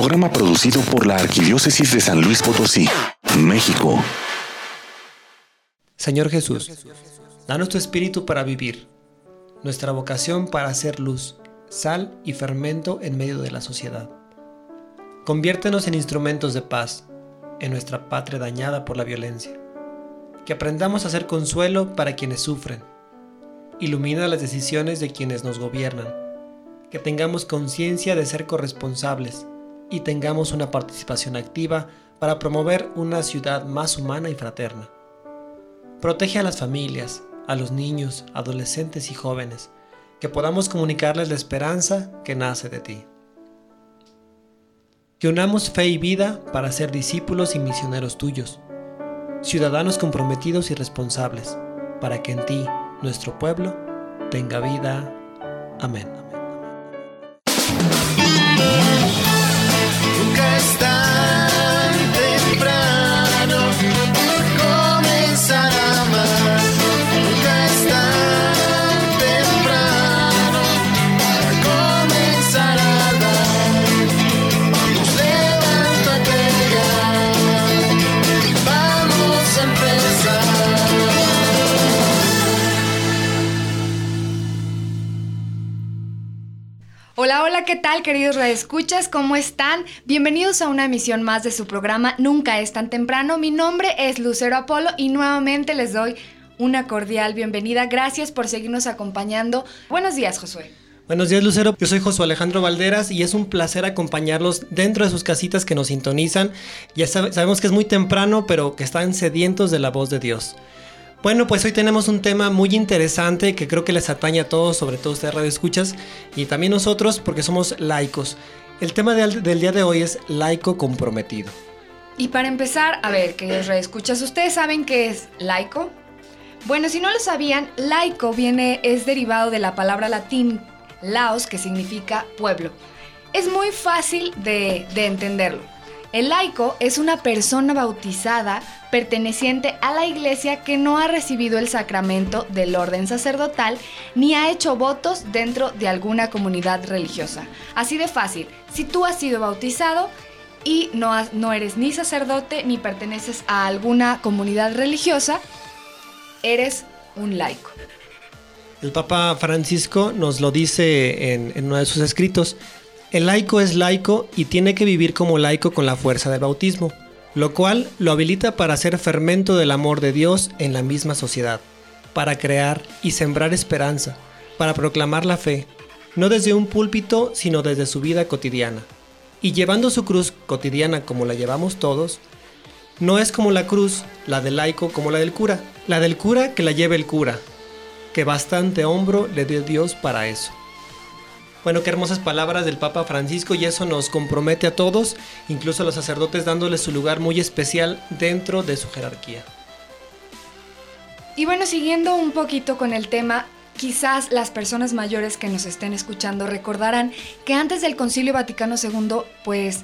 Programa producido por la Arquidiócesis de San Luis Potosí, México. Señor Jesús, danos tu espíritu para vivir, nuestra vocación para hacer luz, sal y fermento en medio de la sociedad. Conviértenos en instrumentos de paz en nuestra patria dañada por la violencia. Que aprendamos a hacer consuelo para quienes sufren. Ilumina las decisiones de quienes nos gobiernan. Que tengamos conciencia de ser corresponsables y tengamos una participación activa para promover una ciudad más humana y fraterna. Protege a las familias, a los niños, adolescentes y jóvenes, que podamos comunicarles la esperanza que nace de ti. Que unamos fe y vida para ser discípulos y misioneros tuyos, ciudadanos comprometidos y responsables, para que en ti, nuestro pueblo, tenga vida. Amén. Hola, hola, ¿qué tal queridos radioescuchas? ¿Cómo están? Bienvenidos a una emisión más de su programa Nunca es tan temprano. Mi nombre es Lucero Apolo y nuevamente les doy una cordial bienvenida. Gracias por seguirnos acompañando. Buenos días, Josué. Buenos días, Lucero. Yo soy Josué Alejandro Valderas y es un placer acompañarlos dentro de sus casitas que nos sintonizan. Ya sabemos que es muy temprano, pero que están sedientos de la voz de Dios. Bueno, pues hoy tenemos un tema muy interesante que creo que les atañe a todos, sobre todo ustedes radio escuchas y también nosotros porque somos laicos. El tema del, día de hoy es laico comprometido. Y para empezar, a ver, queridos escuchas, ¿ustedes saben qué es laico? Bueno, si no lo sabían, laico viene, es derivado de la palabra latín laos, que significa pueblo. Es muy fácil de entenderlo. El laico es una persona bautizada perteneciente a la iglesia que no ha recibido el sacramento del orden sacerdotal ni ha hecho votos dentro de alguna comunidad religiosa. Así de fácil, si tú has sido bautizado y no, no eres ni sacerdote ni perteneces a alguna comunidad religiosa, eres un laico. El Papa Francisco nos lo dice en, en uno de sus escritos. El laico es laico y tiene que vivir como laico con la fuerza del bautismo, lo cual lo habilita para ser fermento del amor de Dios en la misma sociedad, para crear y sembrar esperanza, para proclamar la fe, no desde un púlpito, sino desde su vida cotidiana. Y llevando su cruz cotidiana como la llevamos todos, no es como la cruz, la del laico como la del cura, la del cura que la lleva el cura, que bastante hombro le dio Dios para eso. Bueno, qué hermosas palabras del Papa Francisco y eso nos compromete a todos, incluso a los sacerdotes dándoles su lugar muy especial dentro de su jerarquía. Y bueno, siguiendo un poquito con el tema, quizás las personas mayores que nos estén escuchando recordarán que antes del Concilio Vaticano II, pues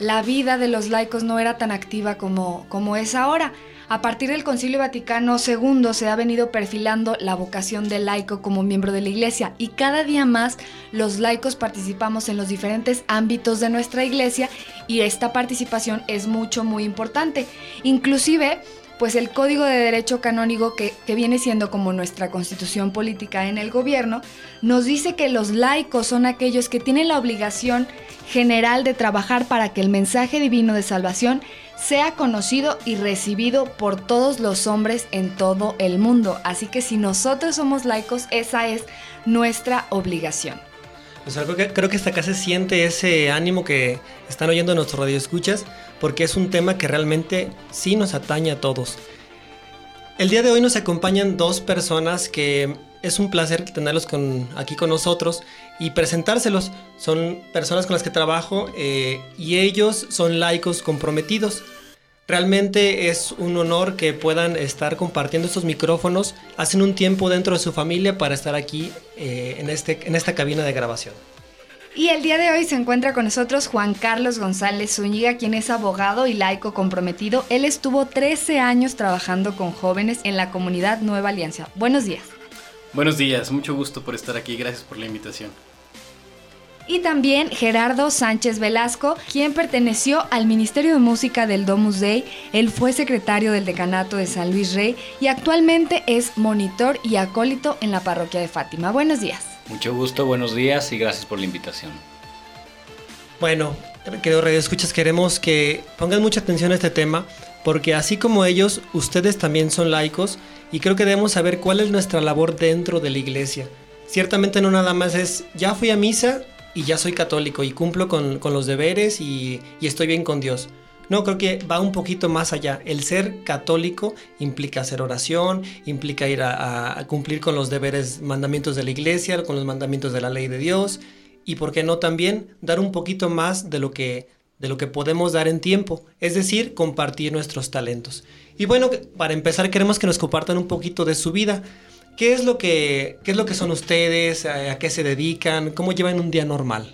la vida de los laicos no era tan activa como, como es ahora. A partir del Concilio Vaticano II se ha venido perfilando la vocación del laico como miembro de la Iglesia y cada día más los laicos participamos en los diferentes ámbitos de nuestra Iglesia y esta participación es mucho, muy importante. Inclusive, pues el Código de Derecho Canónico, que, viene siendo como nuestra constitución política en el gobierno, nos dice que los laicos son aquellos que tienen la obligación general de trabajar para que el mensaje divino de salvación sea conocido y recibido por todos los hombres en todo el mundo. Así que si nosotros somos laicos, esa es nuestra obligación. Pues algo que creo que hasta acá se siente ese ánimo que están oyendo nuestros radioescuchas, porque es un tema que realmente sí nos atañe a todos. El día de hoy nos acompañan dos personas que es un placer tenerlos con, aquí con nosotros y presentárselos. Son personas con las que trabajo eh, y ellos son laicos comprometidos. Realmente es un honor que puedan estar compartiendo estos micrófonos. Hacen un tiempo dentro de su familia para estar aquí eh, en, este, en esta cabina de grabación. Y el día de hoy se encuentra con nosotros Juan Carlos González Zúñiga, quien es abogado y laico comprometido. Él estuvo 13 años trabajando con jóvenes en la comunidad Nueva Alianza. Buenos días. Buenos días, mucho gusto por estar aquí, gracias por la invitación. y también Gerardo Sánchez Velasco, quien perteneció al Ministerio de Música del Domus Dei. Él fue secretario del decanato de San Luis Rey y actualmente es monitor y acólito en la parroquia de Fátima. Buenos días. Mucho gusto, buenos días y gracias por la invitación. Bueno, querido Radio Escuchas, queremos que pongan mucha atención a este tema porque así como ellos, ustedes también son laicos y creo que debemos saber cuál es nuestra labor dentro de la iglesia. Ciertamente no nada más es, ya fui a misa, y ya soy católico y cumplo con, los deberes y, estoy bien con Dios. No, creo que va un poquito más allá. El ser católico implica hacer oración, implica ir a, cumplir con los deberes, mandamientos de la iglesia, con los mandamientos de la ley de Dios y, ¿por qué no también dar un poquito más de lo que, de lo que podemos dar en tiempo? Es decir, compartir nuestros talentos. Y bueno, para empezar queremos que nos compartan un poquito de su vida. ¿Qué es lo que, es lo que son ustedes? ¿A, qué se dedican? ¿Cómo llevan un día normal?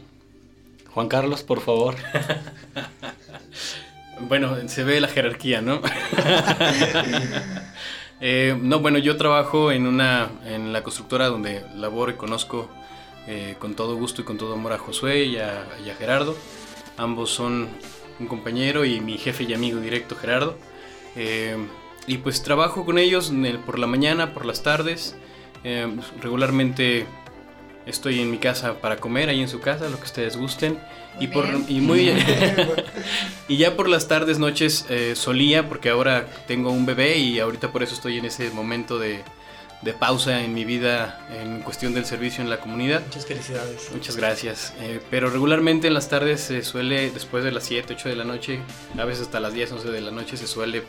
Juan Carlos, por favor. bueno, se ve la jerarquía, ¿no? Eh, no, bueno, yo trabajo en una en la constructora donde laboro y conozco eh, con todo gusto y con todo amor a Josué y a, Gerardo. Ambos son un compañero y mi jefe y amigo directo Gerardo. Eh, y pues trabajo con ellos por la mañana, por las tardes. Regularmente estoy en mi casa para comer, ahí en su casa, lo que ustedes gusten. y, por, y, muy, y ya por las tardes, noches eh, solía, porque ahora tengo un bebé y ahorita por eso estoy en ese momento de, de pausa en mi vida en cuestión del servicio en la comunidad. Muchas felicidades. Muchas gracias. Eh, pero regularmente en las tardes se suele, después de las 7, 8 de la noche, a veces hasta las 10, 11 de la noche, se suele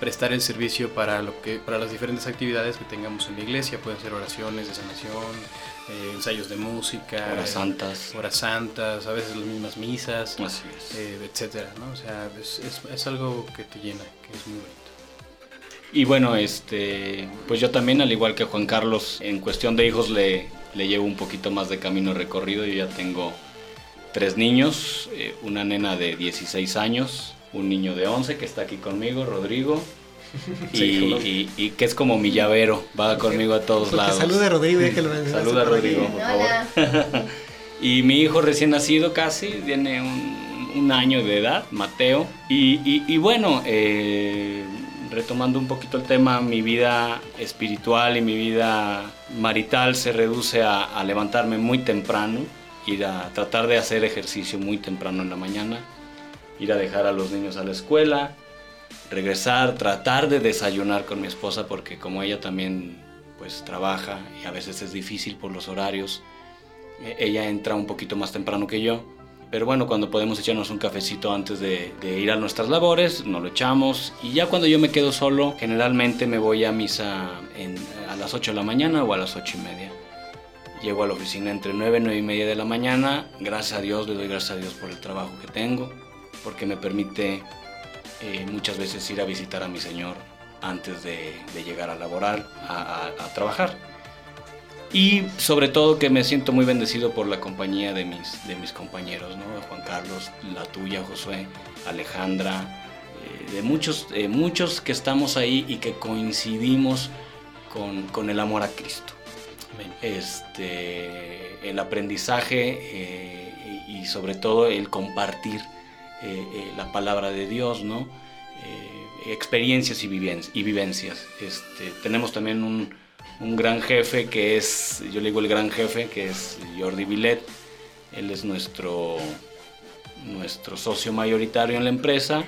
prestar el servicio para, lo que, para las diferentes actividades que tengamos en la iglesia. Pueden ser oraciones de sanación, eh, ensayos de música, horas santas, horas santas, a veces las mismas misas, eh, etcétera. ¿no? O sea, es, es, algo que te llena, que es muy bonito. Y bueno, este, pues yo también, al igual que Juan Carlos, en cuestión de hijos le, le llevo un poquito más de camino recorrido. Yo ya tengo tres niños, eh, una nena de 16 años, un niño de 11 que está aquí conmigo, Rodrigo. Y, que es como mi llavero, va conmigo a todos lados. Saluda a Rodrigo, Saluda a Rodrigo, por favor. y mi hijo recién nacido casi, tiene un, año de edad, Mateo. Y, bueno, eh, retomando un poquito el tema, mi vida espiritual y mi vida marital se reduce a levantarme muy temprano, ir a tratar de hacer ejercicio muy temprano en la mañana ir a dejar a los niños a la escuela, regresar, tratar de desayunar con mi esposa porque como ella también pues trabaja y a veces es difícil por los horarios, e-, ella entra un poquito más temprano que yo. Pero bueno, cuando podemos echarnos un cafecito antes de, ir a nuestras labores, nos lo echamos. Y ya cuando yo me quedo solo, generalmente me voy a misa a las 8 de la mañana o a las 8 y media. Llego a la oficina entre 9 y 9 y media de la mañana. Gracias a Dios, le doy gracias a Dios por el trabajo que tengo porque me permite eh, muchas veces ir a visitar a mi Señor antes de, llegar a laborar, a, trabajar. Y sobre todo que me siento muy bendecido por la compañía de mis, de mis compañeros, ¿no? Juan Carlos, la tuya, Josué, Alejandra, eh, de muchos, muchos que estamos ahí y que coincidimos con, el amor a Cristo. Este, el aprendizaje eh, y sobre todo el compartir eh, eh, la palabra de Dios, ¿no? Eh, experiencias y, vivencias. Este, tenemos también un, gran jefe que es, yo le digo el gran jefe, que es Jordi Villet. Él es nuestro, nuestro socio mayoritario en la empresa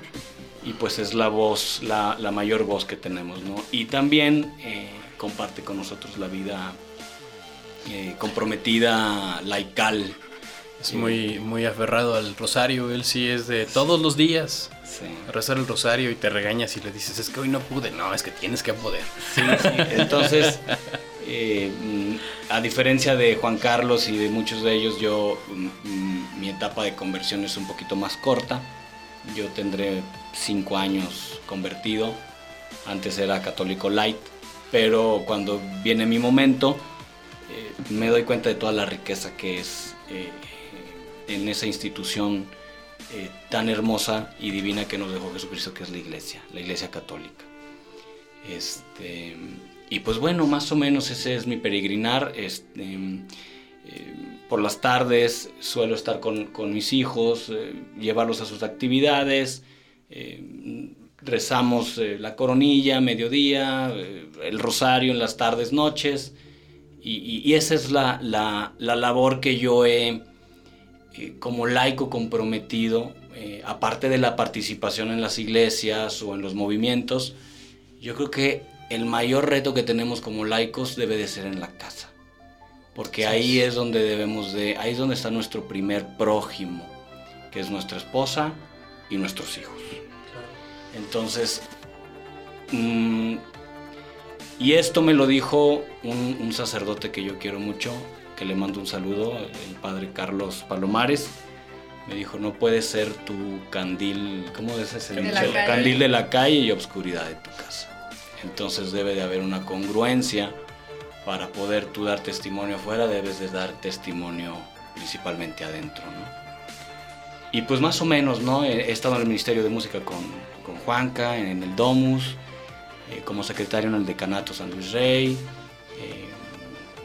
y pues es la voz, la, mayor voz que tenemos, ¿no? Y también comparte con nosotros la vida comprometida, laical, es muy, muy aferrado al rosario, él sí es de todos los días. Rezar el rosario y te regañas y le dices, es que hoy no pude. No, es que tienes que poder. Sí, sí. Entonces, eh, a diferencia de Juan Carlos y de muchos de ellos, yo, mm, mi etapa de conversión es un poquito más corta. Yo tendré cinco años convertido. Antes era católico light. Pero cuando viene mi momento, eh, me doy cuenta de toda la riqueza que es eh, en esa institución eh, tan hermosa y divina que nos dejó Jesucristo, que es la iglesia, la iglesia católica. Este, y pues bueno, más o menos ese es mi peregrinar. Este, por las tardes suelo estar con, mis hijos, llevarlos a sus actividades, rezamos la coronilla, mediodía, el rosario en las tardes, noches, y, esa es la, la, labor que yo he, como laico comprometido, aparte de la participación en las iglesias o en los movimientos, yo creo que el mayor reto que tenemos como laicos debe de ser en la casa. Porque ahí es donde debemos de, ahí es donde está nuestro primer prójimo, que es nuestra esposa y nuestros hijos. Entonces, mm, y esto me lo dijo un, un, sacerdote que yo quiero mucho, que le mando un saludo, el padre Carlos Palomares. Me dijo, no puede ser tu candil, ¿cómo es ese? Candil de la calle y obscuridad de tu casa. Entonces debe de haber una congruencia para poder tú dar testimonio afuera, debes de dar testimonio principalmente adentro, ¿no? Y pues más o menos, ¿no? He estado en el Ministerio de Música con, con Juanca, en el Domus, eh, como secretario en el Decanato San Luis Rey,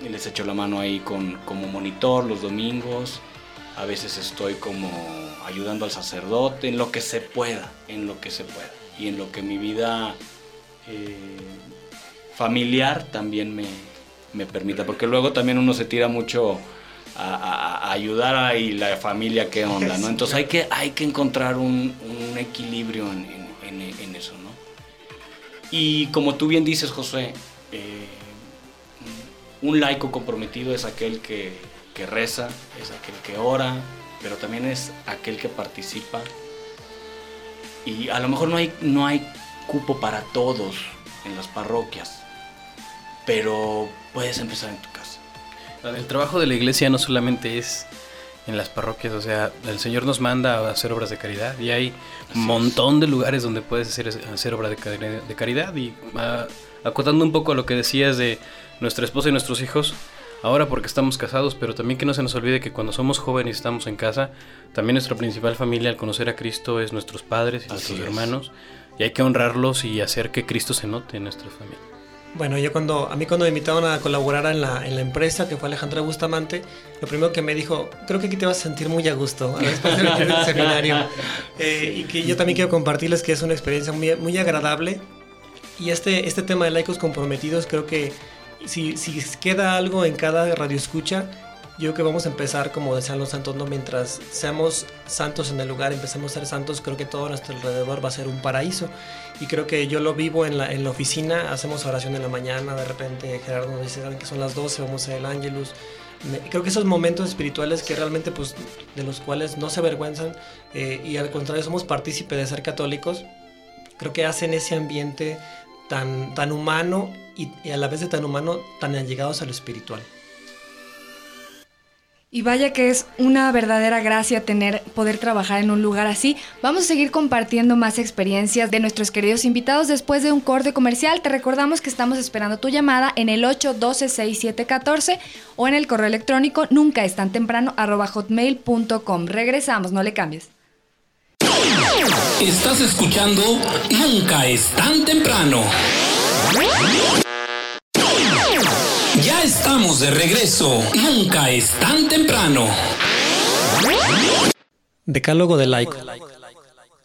les echo la mano ahí con, como monitor los domingos, a veces estoy como ayudando al sacerdote, en lo que se pueda, en lo que se pueda, y en lo que mi vida eh, familiar también me, permita, porque luego también uno se tira mucho a, ayudar a y la familia qué onda, ¿no? Entonces hay que, hay que encontrar un, equilibrio en, eso, ¿no? Y como tú bien dices, José, eh, un laico comprometido es aquel que, que reza, es aquel que ora, pero también es aquel que participa. Y a lo mejor no hay, no hay cupo para todos en las parroquias, pero puedes empezar en tu casa. El trabajo de la iglesia no solamente es en las parroquias, o sea, el Señor nos manda a hacer obras de caridad y hay un montón de lugares donde puedes hacer, hacer obra de, caridad y uh, acotando un poco a lo que decías de nuestra esposa y nuestros hijos, ahora porque estamos casados, pero también que no se nos olvide que cuando somos jóvenes y estamos en casa, también nuestra principal familia al conocer a Cristo es nuestros padres y nuestros hermanos y hay que honrarlos y hacer que Cristo se note en nuestra familia. Bueno, yo cuando, a mí cuando me invitaron a colaborar en la, en la empresa, que fue Alejandra Bustamante, lo primero que me dijo, creo que aquí te vas a sentir muy a gusto después del seminario. Eh, y que yo también quiero compartirles que es una experiencia muy, muy agradable. Y este, este tema de laicos comprometidos, creo que si, queda algo en cada radio escucha, yo creo que vamos a empezar, como decían los santos, ¿no? mientras seamos santos en el lugar, empecemos a ser santos, creo que todo nuestro alrededor va a ser un paraíso. Y creo que yo lo vivo en la, oficina, hacemos oración en la mañana, de repente Gerardo nos dice, que son las 12, vamos a el ángelus. Creo que esos momentos espirituales que realmente, pues, de los cuales no se avergüenzan eh, y al contrario somos partícipes de ser católicos, creo que hacen ese ambiente tan humano y, y a la vez de tan humano, tan allegados a lo espiritual. Y vaya que es una verdadera gracia tener poder trabajar en un lugar así. Vamos a seguir compartiendo más experiencias de nuestros queridos invitados después de un corte comercial. Te recordamos que estamos esperando tu llamada en el 812-6714 o en el correo electrónico nunca es tan temprano hotmail.com. Regresamos, no le cambies. Estás escuchando Nunca es tan temprano. Ya estamos de regreso. Nunca es tan temprano. Decálogo de laico.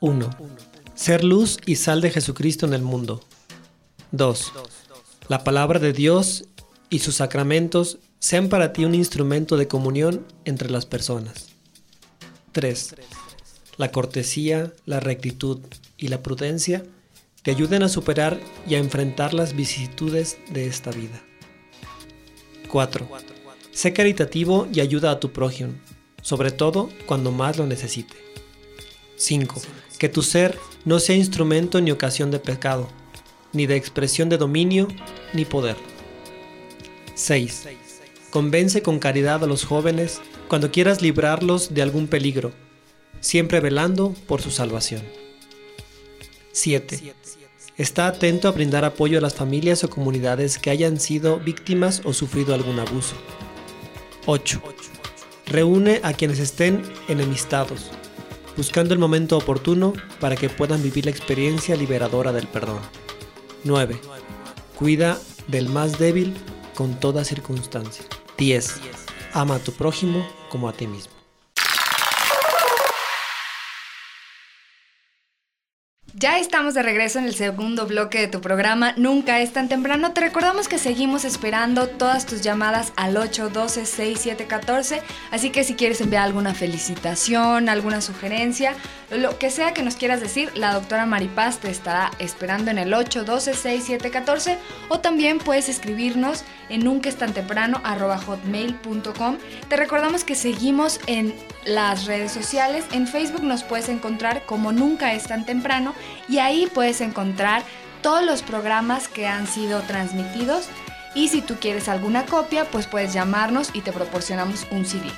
1. Ser luz y sal de Jesucristo en el mundo. 2. La palabra de Dios y sus sacramentos sean para ti un instrumento de comunión entre las personas. 3. La cortesía, la rectitud y la prudencia te ayuden a superar y a enfrentar las vicisitudes de esta vida. 4. Sé caritativo y ayuda a tu prójimo, sobre todo cuando más lo necesite. 5. Que tu ser no sea instrumento ni ocasión de pecado, ni de expresión de dominio ni poder. 6. Convence con caridad a los jóvenes cuando quieras librarlos de algún peligro, siempre velando por su salvación. 7. Está atento a brindar apoyo a las familias o comunidades que hayan sido víctimas o sufrido algún abuso. 8. Reúne a quienes estén enemistados, buscando el momento oportuno para que puedan vivir la experiencia liberadora del perdón. 9. Cuida del más débil con toda circunstancia. 10. ama a tu prójimo como a ti mismo. Ya estamos de regreso en el segundo bloque de tu programa Nunca es tan temprano. Te recordamos que seguimos esperando todas tus llamadas al 812-6714. Así que si quieres enviar alguna felicitación, alguna sugerencia, lo que sea que nos quieras decir, la doctora Maripaz te estará esperando en el 812-6714 o también puedes escribirnos en nunca es tan temprano hotmail.com. Te recordamos que seguimos en las redes sociales. En Facebook nos puedes encontrar como Nunca es tan temprano y ahí puedes encontrar todos los programas que han sido transmitidos y si tú quieres alguna copia, pues puedes llamarnos y te proporcionamos un CD.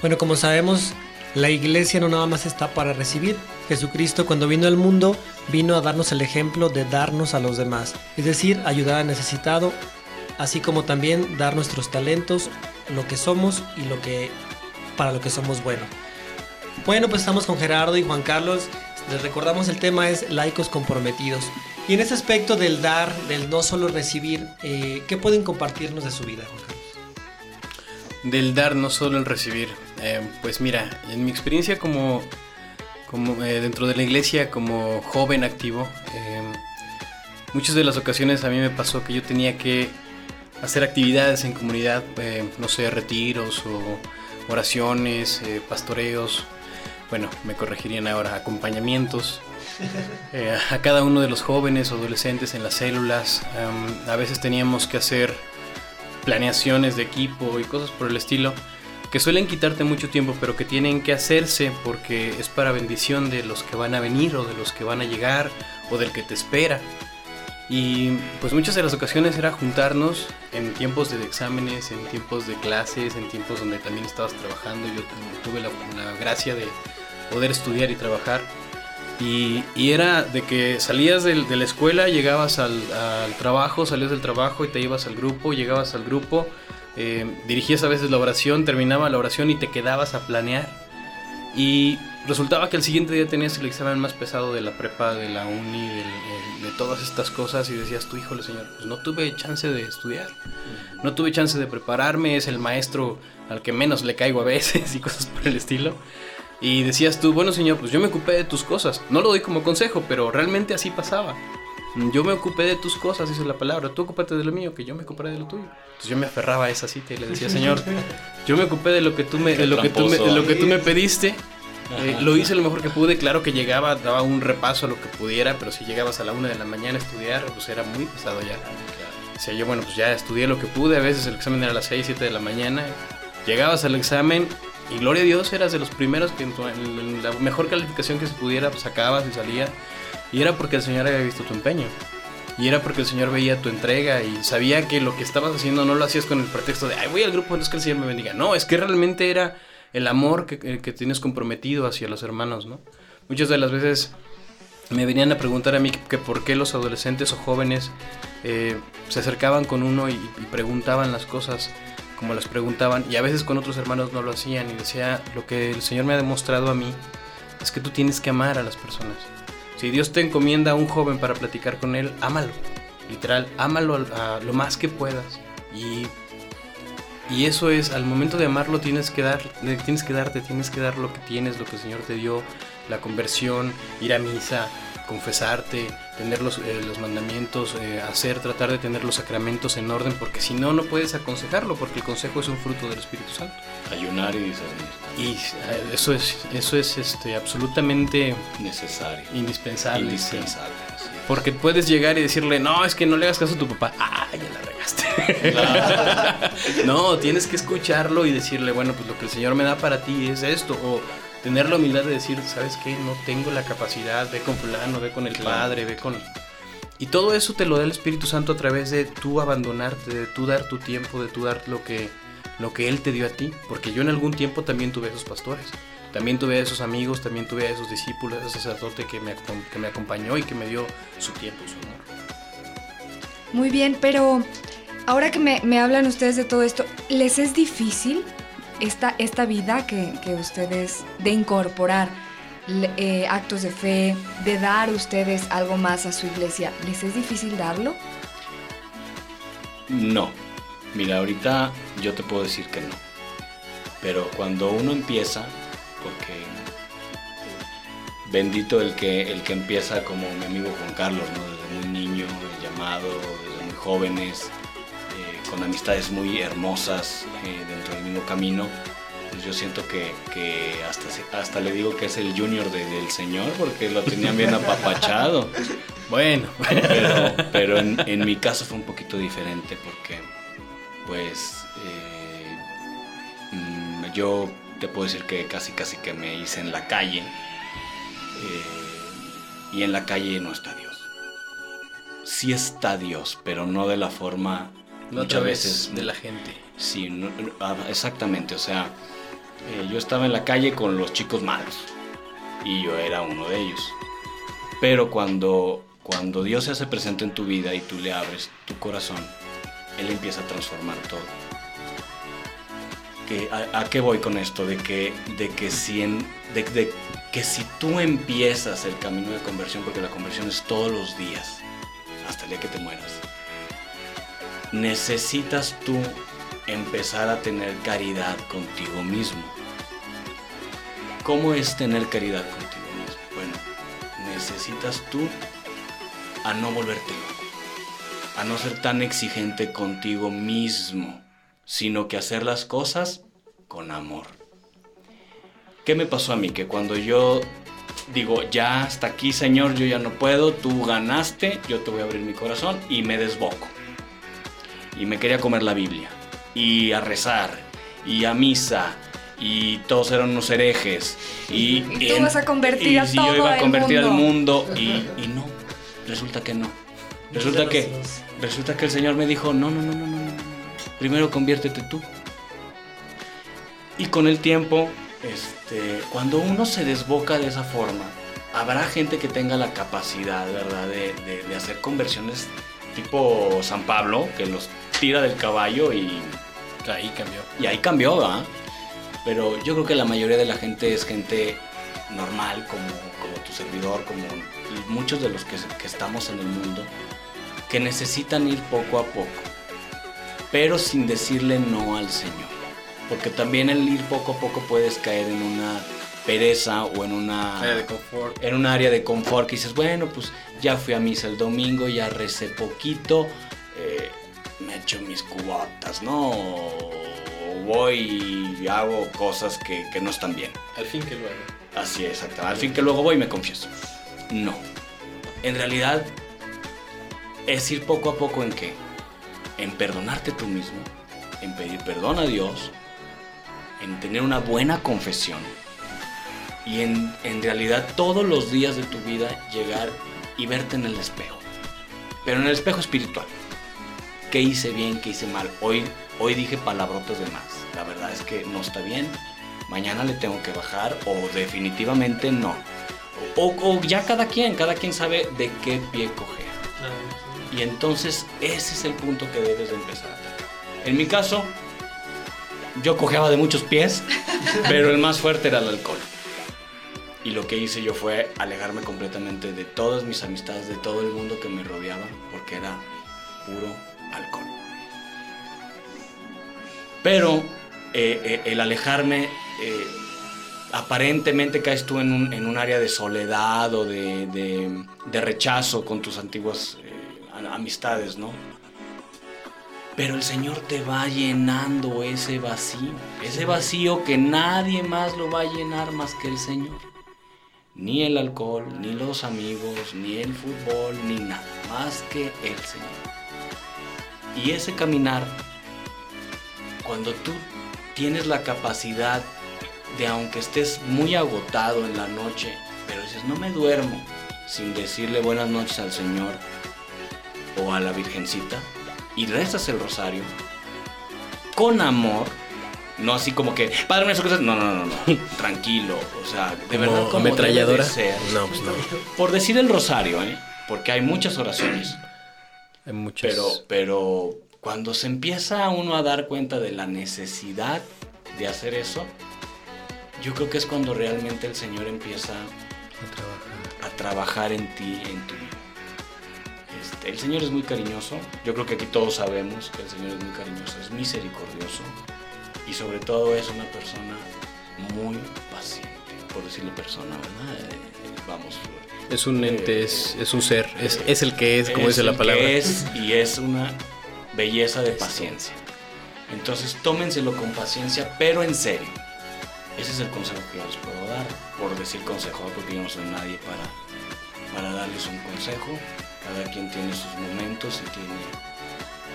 Bueno, como sabemos, la iglesia no nada más está para recibir. Jesucristo cuando vino al mundo vino a darnos el ejemplo de darnos a los demás, es decir, ayudar al necesitado, así como también dar nuestros talentos, lo que somos y lo que para lo que somos buenos. Bueno, pues estamos con Gerardo y Juan Carlos. Les recordamos el tema es laicos comprometidos. Y en ese aspecto del dar, del no solo recibir, eh, ¿qué pueden compartirnos de su vida, Juan Carlos? Del dar, no solo el recibir. Eh, pues mira, en mi experiencia como, como eh, dentro de la iglesia, como joven activo, muchas de las ocasiones a mí me pasó que yo tenía que hacer actividades en comunidad, no sé, retiros o oraciones, eh, pastoreos, bueno, me corregirían ahora, acompañamientos eh, a cada uno de los jóvenes o adolescentes en las células. a veces teníamos que hacer planeaciones de equipo y cosas por el estilo que suelen quitarte mucho tiempo, pero que tienen que hacerse porque es para bendición de los que van a venir o de los que van a llegar o del que te espera. Y pues muchas de las ocasiones era juntarnos en tiempos de exámenes, en tiempos de clases, en tiempos donde también estabas trabajando. Yo tuve la, gracia de poder estudiar y trabajar. Y, era de que salías de, la escuela, llegabas al, trabajo, salías del trabajo y te ibas al grupo, llegabas al grupo, eh, dirigías a veces la oración, terminaba la oración y te quedabas a planear. Y resultaba que el siguiente día tenías el examen más pesado de la prepa, de la uni, de, todas estas cosas y decías tú, híjole señor, pues no tuve chance de estudiar, no tuve chance de prepararme, es el maestro al que menos le caigo a veces y cosas por el estilo. Y decías tú, bueno señor, pues yo me ocupé de tus cosas. No lo doy como consejo, pero realmente así pasaba. Yo me ocupé de tus cosas, dice la palabra. Tú ocúpate de lo mío, que yo me ocuparé de lo tuyo. Entonces yo me aferraba a esa cita y le decía, Señor, yo me ocupé de lo que tú me, de lo que tú me, de lo que tú me pediste eh, lo hice lo mejor que pude, claro que llegaba, daba un repaso a lo que pudiera, pero si llegabas a la una de la mañana a estudiar, pues era muy pesado ya. Sea, yo bueno, pues ya estudié lo que pude, a veces el examen era a las 6, 7 de la mañana, llegabas al examen y gloria a Dios eras de los primeros que en, la mejor calificación que se pudiera pues, sacabas y salía, y era porque el Señor había visto tu empeño. Y era porque el Señor veía tu entrega y sabía que lo que estabas haciendo no lo hacías con el pretexto de, ay, voy al grupo, entonces que el Señor me bendiga. No, es que realmente era el amor que, tienes comprometido hacia los hermanos, ¿no? Muchas de las veces me venían a preguntar a mí que, por qué los adolescentes o jóvenes eh, se acercaban con uno y, preguntaban las cosas como las preguntaban y a veces con otros hermanos no lo hacían y decía lo que el Señor me ha demostrado a mí es que tú tienes que amar a las personas. Si Dios te encomienda a un joven para platicar con él, ámalo. Literal, ámalo a lo más que puedas. Y y eso es, al momento de amarlo tienes que dar, tienes que darte, tienes que dar lo que tienes, lo que el Señor te dio, la conversión, ir a misa, confesarte, tener los, eh, los mandamientos, eh, hacer, tratar de tener los sacramentos en orden, porque si no, no puedes aconsejarlo, porque el consejo es un fruto del Espíritu Santo. Ayunar y discernir. Y eh, eso es, eso es este, absolutamente necesario. Indispensable. Indispensable. Porque puedes llegar y decirle, no, es que no le hagas caso a tu papá. Ah, ya la no, tienes que escucharlo y decirle, bueno, pues lo que el Señor me da para ti es esto. O tener la humildad de decir, ¿sabes qué? No tengo la capacidad, ve con fulano, ve con el Padre, ve con... Y todo eso te lo da el Espíritu Santo a través de tú abandonarte, de tú dar tu tiempo, de tú dar lo que, lo que Él te dio a ti. Porque yo en algún tiempo también tuve esos pastores. También tuve a esos amigos, también tuve a esos discípulos, a ese sacerdote que me, que me acompañó y que me dio su tiempo, su amor. Muy bien, pero Ahora que me, hablan ustedes de todo esto, ¿les es difícil esta, esta vida que, ustedes, de incorporar eh, actos de fe, de dar ustedes algo más a su iglesia, ¿les es difícil darlo? No, Mira, ahorita yo te puedo decir que no. Pero cuando uno empieza, porque bendito el que, el que empieza como mi amigo Juan Carlos, ¿no? desde muy niño, llamado, desde muy jóvenes, eh, con amistades muy hermosas eh, dentro del mismo camino. Pues yo siento que, que hasta, hasta le digo que es el junior de- del señor porque lo tenían bien apapachado. Bueno, Pero, pero en, en mi caso fue un poquito diferente porque, pues, eh, mm, yo te puedo decir que casi, casi que me hice en la calle. eh, y en la calle no está Dios. Sí está Dios, pero no de la forma no muchas veces de la gente. Sí, no- ah, exactamente. O sea, eh, yo estaba en la calle con los chicos malos y yo era uno de ellos. Pero cuando, cuando Dios se hace presente en tu vida y tú le abres tu corazón, Él empieza a transformar todo. ¿Qué- a, qué voy con esto? De que, de que si de que si tú empiezas el camino de conversión, porque la conversión es todos los días, hasta el día que te mueras, necesitas tú empezar a tener caridad contigo mismo. ¿Cómo es tener caridad contigo mismo? Bueno, necesitas tú a no volverte loco, a no ser tan exigente contigo mismo, sino que hacer las cosas con amor. ¿Qué me pasó a mí? Que cuando yo digo, ya hasta aquí, Señor, yo ya no puedo, tú ganaste, yo te voy a abrir mi corazón y me desboco y me quería comer la Biblia y a rezar y a misa y todos eran unos herejes y, Y tú vas a convertir y a todo yo iba a convertir al mundo. y, y no resulta que no resulta que resulta que el Señor me dijo no no no no. Primero conviértete tú y con el tiempo este cuando uno se desboca de esa forma habrá gente que tenga la capacidad verdad de, de- de hacer conversiones tipo San Pablo que los tira del caballo y Ahí cambió. y ahí cambió, ¿verdad? Pero yo creo que la mayoría de la gente es gente normal, como, como tu servidor, como muchos de los que, que estamos en el mundo, que necesitan ir poco a poco, pero sin decirle no al Señor. Porque también el ir poco a poco puedes caer en una pereza o en una Área de confort. en un área de confort que dices, bueno, pues ya fui a misa el domingo, ya recé poquito, eh, me echo mis cubotas, ¿no? O voy y hago cosas que, que no están bien. Al fin que lo hago. Así es. Al fin que luego voy y me confieso. No. En realidad, es ir poco a poco en qué? En perdonarte tú mismo, en pedir perdón a Dios, en tener una buena confesión y en, en realidad todos los días de tu vida llegar y verte en el espejo. Pero en el espejo espiritual. ¿Qué hice bien? ¿Qué hice mal? Hoy, hoy dije palabrotas de más. La verdad es que no está bien. Mañana le tengo que bajar o definitivamente no. O, o ya cada quien, cada quien sabe de qué pie coger. Y entonces ese es el punto que debes de empezar. En mi caso, yo cojeaba de muchos pies, pero el más fuerte era el alcohol. Y lo que hice yo fue alejarme completamente de todas mis amistades, de todo el mundo que me rodeaba, porque era puro alcohol. Pero eh, eh, el alejarme, eh, aparentemente caes tú en un, en un área de soledad o de, de- de rechazo con tus antiguas amistades, ¿no? Pero el Señor te va llenando ese vacío, ese vacío que nadie más lo va a llenar más que el Señor. Ni el alcohol, ni los amigos, ni el fútbol, ni nada, más que el Señor. Y ese caminar, cuando tú tienes la capacidad de, aunque estés muy agotado en la noche, pero dices, no me duermo sin decirle buenas noches al Señor o a la Virgencita, y rezas el rosario con amor, no así como que, Padre nuestro estás-". no, no, no, no, tranquilo, o sea, de verdad Como ametralladora. ser. No, pues no. Por decir el rosario, ¿eh? Porque hay muchas oraciones. Hay muchos. Pero, pero cuando se empieza uno a dar cuenta de la necesidad de hacer eso, yo creo que es cuando realmente el Señor empieza a trabajar. a trabajar en ti, en tu vida. Este, el Señor es muy cariñoso. Yo creo que aquí todos sabemos que el Señor es muy cariñoso, es misericordioso y sobre todo es una persona muy paciente, por decirlo persona, ¿verdad? Eh, eh, vamos. Es un ente, es, es un ser, es, es, el que es, como dice la palabra. es y es una belleza de paciencia. Entonces tómenselo con paciencia, pero en serio. Ese es el consejo que yo les puedo dar, por decir consejo, porque yo no soy nadie para, para darles un consejo. Cada quien tiene sus momentos y tiene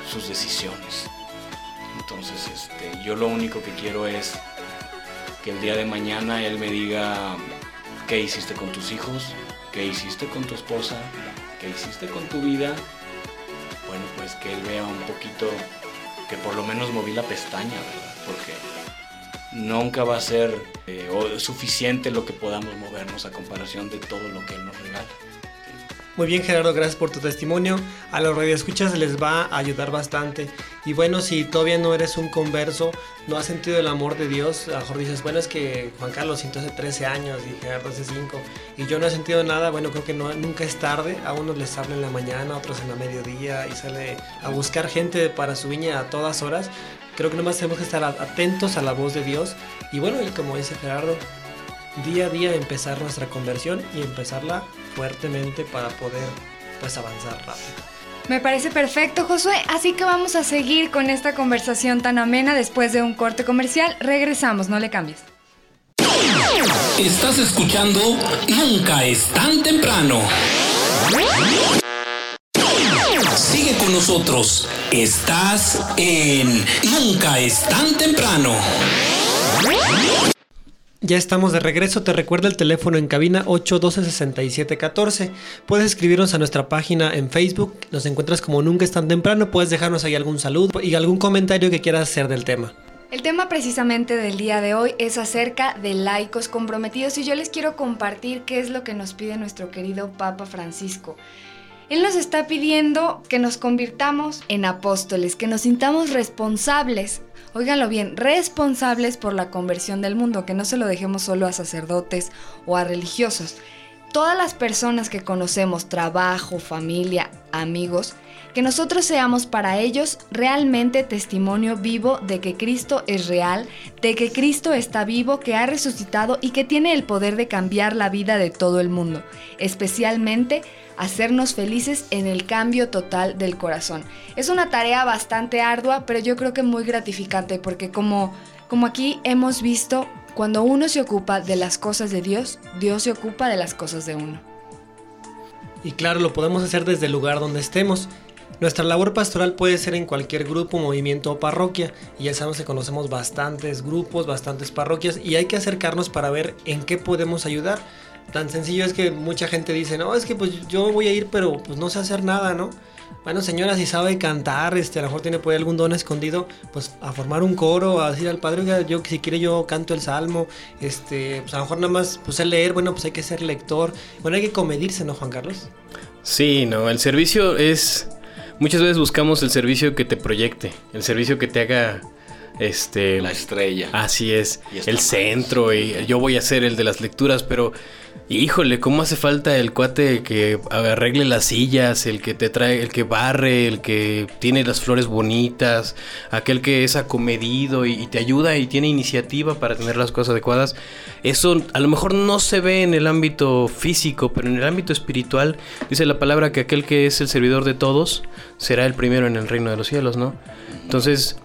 sus decisiones. Entonces, este, yo lo único que quiero es que el día de mañana él me diga qué hiciste con tus hijos, qué hiciste con tu esposa, qué hiciste con tu vida. Bueno, pues que él vea un poquito que por lo menos moví la pestaña, ¿verdad? Porque nunca va a ser eh, suficiente lo que podamos movernos a comparación de todo lo que él nos regala. Muy bien Gerardo, gracias por tu testimonio. A los radioescuchas les va a ayudar bastante. Y bueno, si todavía no eres un converso, no has sentido el amor de Dios, a lo mejor dices, bueno, es que Juan Carlos sintió hace 13 años y Gerardo hace 5 y yo no he sentido nada, bueno, creo que nunca es tarde. A unos les habla en la mañana, a otros en la mediodía y sale a buscar gente para su viña a todas horas. Creo que nomás tenemos que estar atentos a la voz de Dios. Y bueno, y como dice Gerardo, día a día empezar nuestra conversión y empezarla fuertemente para poder pues avanzar rápido. Me parece perfecto, Josué. Así que vamos a seguir con esta conversación tan amena después de un corte comercial. Regresamos, no le cambies. Estás escuchando Nunca es tan temprano. Sigue con nosotros. Estás en Nunca es tan temprano. Ya estamos de regreso, te recuerda el teléfono en cabina 812-6714. Puedes escribirnos a nuestra página en Facebook, nos encuentras como nunca es tan temprano, puedes dejarnos ahí algún saludo y algún comentario que quieras hacer del tema. El tema precisamente del día de hoy es acerca de laicos comprometidos y yo les quiero compartir qué es lo que nos pide nuestro querido Papa Francisco. Él nos está pidiendo que nos convirtamos en apóstoles, que nos sintamos responsables Óiganlo bien, responsables por la conversión del mundo, que no se lo dejemos solo a sacerdotes o a religiosos. Todas las personas que conocemos, trabajo, familia, amigos, que nosotros seamos para ellos realmente testimonio vivo de que Cristo es real, de que Cristo está vivo, que ha resucitado y que tiene el poder de cambiar la vida de todo el mundo, especialmente hacernos felices en el cambio total del corazón. Es una tarea bastante ardua, pero yo creo que muy gratificante porque como, como aquí hemos visto, cuando uno se ocupa de las cosas de Dios, Dios se ocupa de las cosas de uno. Y claro, lo podemos hacer desde el lugar donde estemos. Nuestra labor pastoral puede ser en cualquier grupo, movimiento o parroquia, y ya sabemos que conocemos bastantes grupos, bastantes parroquias, y hay que acercarnos para ver en qué podemos ayudar. Tan sencillo es que mucha gente dice, no, es que pues yo voy a ir, pero pues no sé hacer nada, ¿no? Bueno, señora, si sabe cantar, este, a lo mejor tiene por ahí algún don escondido, pues a formar un coro, a decir al padre, oiga, yo si quiere yo canto el salmo, este, pues a lo mejor nada más, pues el leer, bueno, pues hay que ser lector. Bueno, hay que comedirse, ¿no, Juan Carlos? Sí, no, el servicio es, muchas veces buscamos el servicio que te proyecte, el servicio que te haga este la estrella. Así es, el centro y yo voy a ser el de las lecturas, pero Híjole, ¿cómo hace falta el cuate que arregle las sillas, el que te trae, el que barre, el que tiene las flores bonitas, aquel que es acomedido y, te ayuda y tiene iniciativa para tener las cosas adecuadas? Eso a lo mejor no se ve en el ámbito físico, pero en el ámbito espiritual dice la palabra que aquel que es el servidor de todos será el primero en el reino de los cielos, ¿no? Entonces,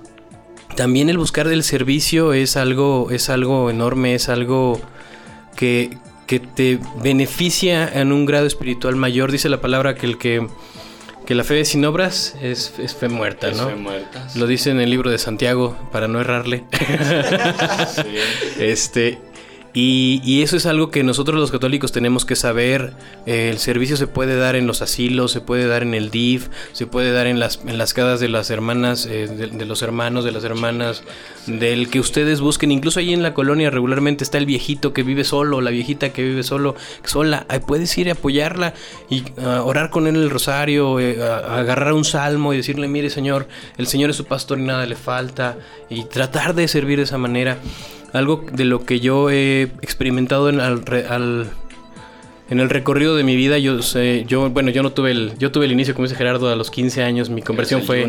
también el buscar del servicio es algo, es algo enorme, es algo que, que te beneficia en un grado espiritual mayor. Dice la palabra que el que, que la fe sin obras es, fe muerta, ¿no? Fe muerta. Lo dice en el libro de Santiago, para no errarle. Este, y, eso es algo que nosotros los católicos tenemos que saber. el servicio se puede dar en los asilos, se puede dar en el DIF, se puede dar en las, en las casas de las hermanas, eh, de, los hermanos, de las hermanas, del que ustedes busquen. Incluso ahí en la colonia regularmente está el viejito que vive solo, la viejita que vive solo, sola. Puedes ir a apoyarla y ah, orar con él el rosario, eh, agarrar un salmo y decirle, mire Señor, el Señor es su pastor y nada le falta. Y tratar de servir de esa manera algo de lo que yo he experimentado al, en el recorrido de mi vida, yo sé, yo, bueno, yo no tuve el, yo tuve el inicio, como dice Gerardo, a los 15 años, mi conversión fue,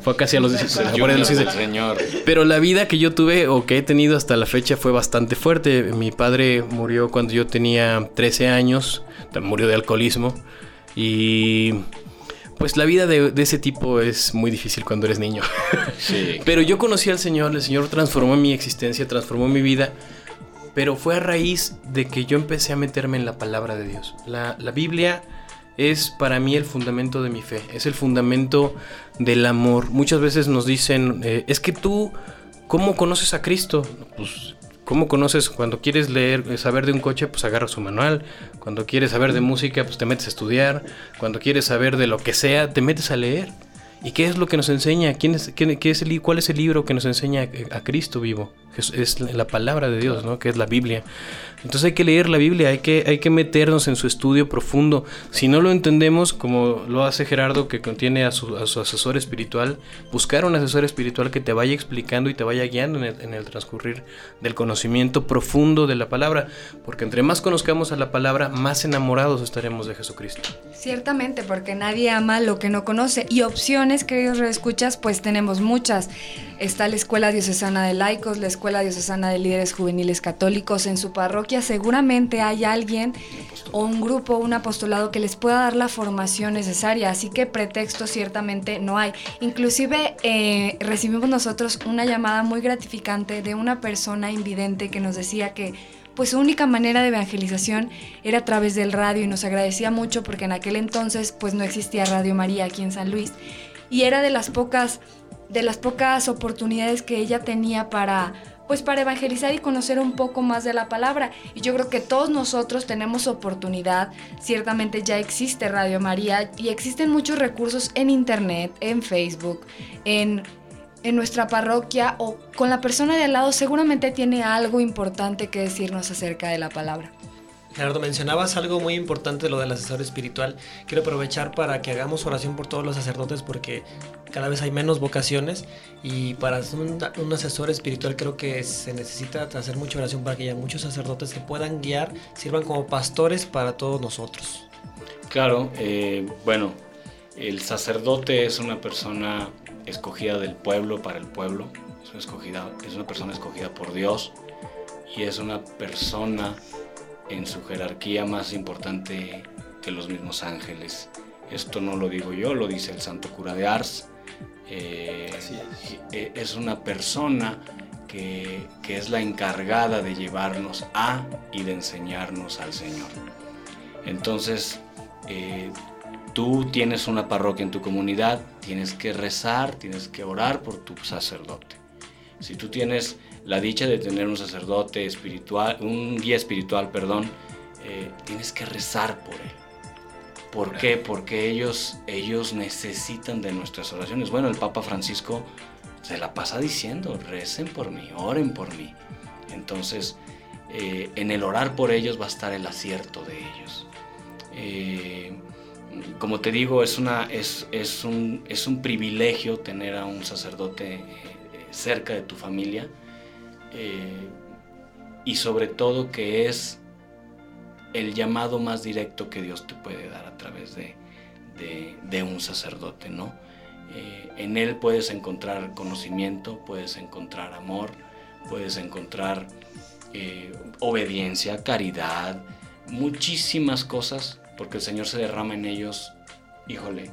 fue casi a los, 16 Señor. Pero la vida que yo tuve o que he tenido hasta la fecha fue bastante fuerte. Mi padre murió cuando yo tenía 13 años, murió de alcoholismo y pues la vida de, ese tipo es muy difícil cuando eres niño. Sí. Pero yo conocí al Señor, el Señor transformó mi existencia, transformó mi vida pero fue a raíz de que yo empecé a meterme en la palabra de Dios. La, Biblia es para mí el fundamento de mi fe, es el fundamento del amor. Muchas veces nos dicen, eh, es que tú, ¿cómo conoces a Cristo? Pues, ¿cómo conoces? Cuando quieres leer, eh, saber de un coche, pues agarras su manual. Cuando quieres saber de música, pues te metes a estudiar. Cuando quieres saber de lo que sea, te metes a leer. ¿Y qué es lo que nos enseña? ¿Quién es, qué, es el, ¿Cuál es el libro que nos enseña a Cristo vivo? Es, la palabra de Dios, ¿no? Que es la Biblia. Entonces hay que leer la Biblia, hay que, hay que meternos en su estudio profundo. Si no lo entendemos, como lo hace Gerardo, que contiene a su, asesor espiritual, buscar un asesor espiritual que te vaya explicando y te vaya guiando en el, en el, transcurrir del conocimiento profundo de la palabra. Porque entre más conozcamos a la palabra, más enamorados estaremos de Jesucristo. Ciertamente, porque nadie ama lo que no conoce. Y opciones, queridos reescuchas, pues tenemos muchas. Está la Escuela Diocesana de Laicos, la Escuela Diocesana de Líderes Juveniles Católicos. En su parroquia seguramente hay alguien o un grupo, un apostolado que les pueda dar la formación necesaria. Así que pretexto ciertamente no hay. Inclusive eh, recibimos nosotros una llamada muy gratificante de una persona invidente que nos decía que pues su única manera de evangelización era a través del radio y nos agradecía mucho porque en aquel entonces pues no existía Radio María aquí en San Luis y era de las pocas de las pocas oportunidades que ella tenía para pues para evangelizar y conocer un poco más de la palabra. Y yo creo que todos nosotros tenemos oportunidad, ciertamente ya existe Radio María y existen muchos recursos en internet, en Facebook, en, en nuestra parroquia o con la persona de al lado seguramente tiene algo importante que decirnos acerca de la palabra. Gerardo, mencionabas algo muy importante lo del asesor espiritual. Quiero aprovechar para que hagamos oración por todos los sacerdotes porque cada vez hay menos vocaciones y para un, un asesor espiritual creo que se necesita hacer mucha oración para que haya muchos sacerdotes que puedan guiar, sirvan como pastores para todos nosotros. Claro, eh, bueno, el sacerdote es una persona escogida del pueblo para el pueblo, es una, escogida, es una persona escogida por Dios y es una persona en su jerarquía más importante que los mismos ángeles. Esto no lo digo yo, lo dice el santo cura de Ars. Eh, eh, es. una persona que, es la encargada de llevarnos a y de enseñarnos al Señor. Entonces, eh, tú tienes una parroquia en tu comunidad, tienes que rezar, tienes que orar por tu sacerdote. Si tú tienes la dicha de tener un sacerdote espiritual, un guía espiritual, perdón, eh, tienes que rezar por él. ¿Por qué? Porque ellos, ellos necesitan de nuestras oraciones. Bueno, el Papa Francisco se la pasa diciendo, recen por mí, oren por mí. Entonces, eh, en el orar por ellos va a estar el acierto de ellos. Eh, como te digo, es, una, es, es, un, es un privilegio tener a un sacerdote cerca de tu familia eh, y sobre todo que es el llamado más directo que Dios te puede dar a través de, de, un sacerdote, ¿no? Eh, en él puedes encontrar conocimiento, puedes encontrar amor, puedes encontrar eh, obediencia, caridad, muchísimas cosas, porque el Señor se derrama en ellos, híjole,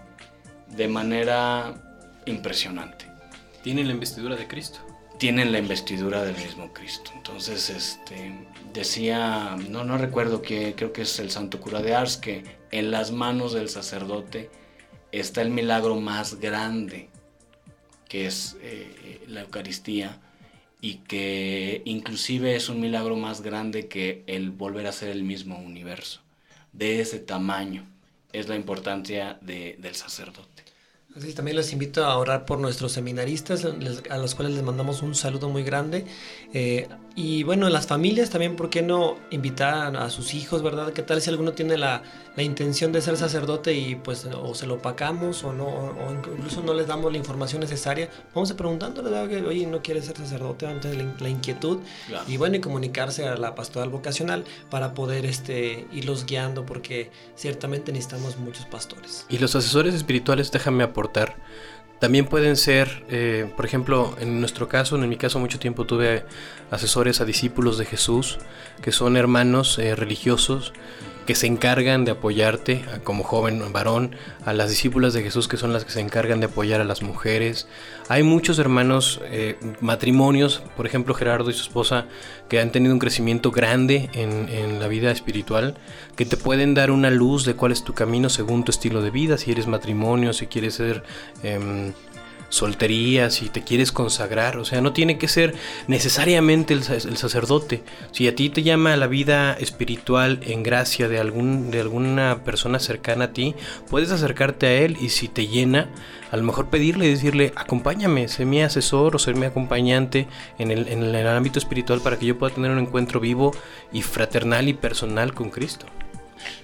de manera impresionante. Tienen la investidura de Cristo tienen la investidura del mismo Cristo. Entonces, este, decía, no, no recuerdo que, creo que es el santo cura de Ars, que en las manos del sacerdote está el milagro más grande, que es eh, la Eucaristía, y que inclusive es un milagro más grande que el volver a ser el mismo universo. De ese tamaño es la importancia del sacerdote también les invito a orar por nuestros seminaristas, a los cuales les mandamos un saludo muy grande. Eh, Y bueno, las familias también, ¿por qué no invitar a sus hijos, verdad? ¿Qué tal si alguno tiene la, la intención de ser sacerdote y pues o se lo opacamos o no, o incluso no les damos la información necesaria? Vamos a preguntándole, oye, no quiere ser sacerdote, antes la, la inquietud. Y bueno, y comunicarse a la pastoral vocacional para poder este, irlos guiando, porque ciertamente necesitamos muchos pastores. Y los asesores espirituales, déjame aportar también pueden ser, eh, por ejemplo, en nuestro caso, en mi caso mucho tiempo tuve asesores a discípulos de Jesús, que son hermanos eh, religiosos que se encargan de apoyarte como joven varón, a las discípulas de Jesús que son las que se encargan de apoyar a las mujeres. Hay muchos hermanos, eh, matrimonios, por ejemplo Gerardo y su esposa, que han tenido un crecimiento grande en, la vida espiritual, que te pueden dar una luz de cuál es tu camino según tu estilo de vida, si eres matrimonio, si quieres ser... Em, soltería, si te quieres consagrar, o sea, no tiene que ser necesariamente el, sacerdote. Si a ti te llama la vida espiritual en gracia de, algún, de alguna persona cercana a ti, puedes acercarte a él y si te llena, a lo mejor pedirle y decirle, acompáñame, sé mi asesor o ser mi acompañante en el, en el ámbito espiritual para que yo pueda tener un encuentro vivo y fraternal y personal con Cristo.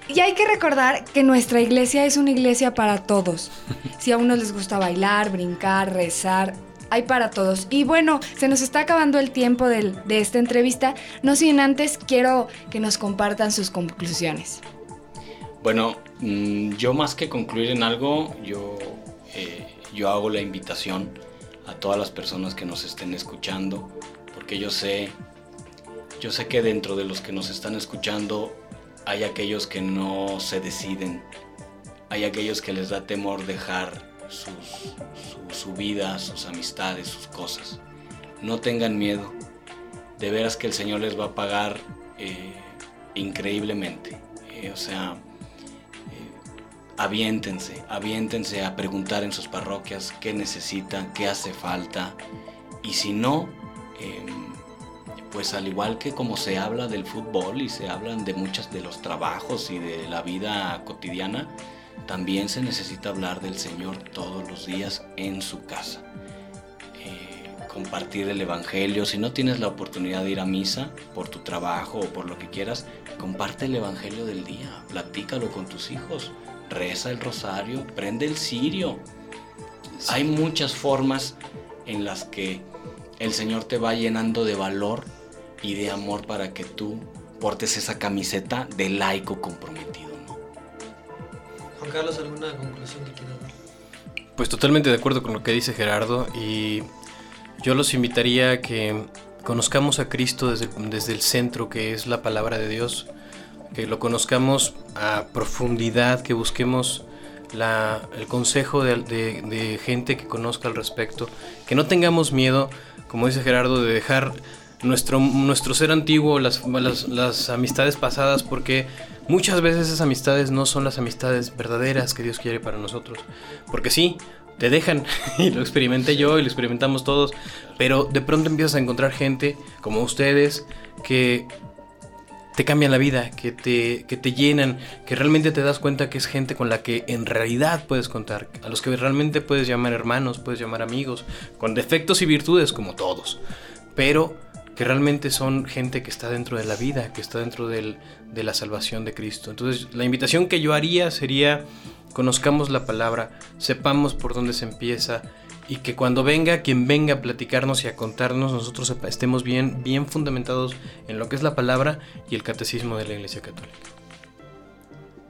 Y hay que recordar que nuestra iglesia es una iglesia para todos. Si a unos les gusta bailar, brincar, rezar, hay para todos. Y bueno, se nos está acabando el tiempo de, esta entrevista. No sin antes quiero que nos compartan sus conclusiones. Bueno, mm, yo más que concluir en algo, yo, eh, yo hago la invitación a todas las personas que nos estén escuchando, porque yo sé, yo sé que dentro de los que nos están escuchando hay aquellos que no se deciden, hay aquellos que les da temor dejar su, vida, sus amistades, sus cosas. No tengan miedo, de veras que el Señor les va a pagar eh, increíblemente. Eh, o sea, eh, aviéntense, aviéntense a preguntar en sus parroquias qué necesitan, qué hace falta. Y si no, em, pues al igual que como se habla del fútbol y se hablan de muchos de los trabajos y de la vida cotidiana, también se necesita hablar del Señor todos los días en su casa. Eh, compartir el Evangelio, si no tienes la oportunidad de ir a misa por tu trabajo o por lo que quieras, comparte el Evangelio del día, platícalo con tus hijos, reza el rosario, prende el cirio. Hay muchas formas en las que el Señor te va llenando de valor y de amor para que tú portes esa camiseta de laico comprometido. ¿no? Juan Carlos, ¿alguna conclusión que quieras dar? Pues totalmente de acuerdo con lo que dice Gerardo y yo los invitaría a que conozcamos a Cristo desde, desde el centro que es la palabra de Dios, que lo conozcamos a profundidad, que busquemos la, el consejo de, de, gente que conozca al respecto, que no tengamos miedo, como dice Gerardo, de dejar nuestro, nuestro ser antiguo, las, las, amistades pasadas, porque muchas veces esas amistades no son las amistades verdaderas que Dios quiere para nosotros. Porque sí, te dejan, y lo experimenté yo y lo experimentamos todos, pero de pronto empiezas a encontrar gente como ustedes que te cambian la vida, que te, que te llenan, que realmente te das cuenta que es gente con la que en realidad puedes contar, a los que realmente puedes llamar hermanos, puedes llamar amigos, con defectos y virtudes como todos, pero que realmente son gente que está dentro de la vida, que está dentro de la salvación de Cristo. Entonces, la invitación que yo haría sería, conozcamos la palabra, sepamos por dónde se empieza y que cuando venga quien venga a platicarnos y a contarnos, nosotros estemos bien, bien fundamentados en lo que es la palabra y el catecismo de la Iglesia Católica.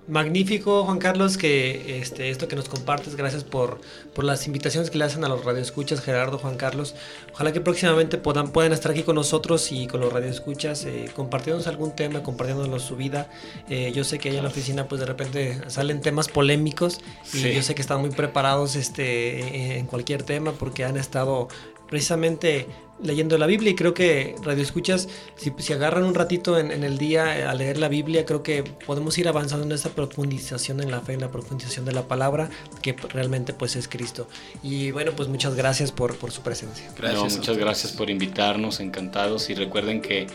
Magnífico, Juan Carlos, que este, esto que nos compartes, gracias por, por las invitaciones que le hacen a los radioescuchas, Gerardo, Juan Carlos. Ojalá que próximamente puedan, puedan estar aquí con nosotros y con los radioescuchas, eh, compartiéndonos algún tema, compartiéndonos su vida. Eh, yo sé que ahí en la oficina, pues de repente salen temas polémicos y yo sé que están muy preparados este, en cualquier tema porque han estado precisamente leyendo la Biblia y creo que Radio Escuchas, si, si agarran un ratito en, el día eh, a leer la Biblia, creo que podemos ir avanzando en esta profundización en la fe, en la profundización de la palabra, que realmente pues es Cristo. Y bueno, pues muchas gracias por, por su presencia. Gracias. muchas gracias por invitarnos, encantados y recuerden que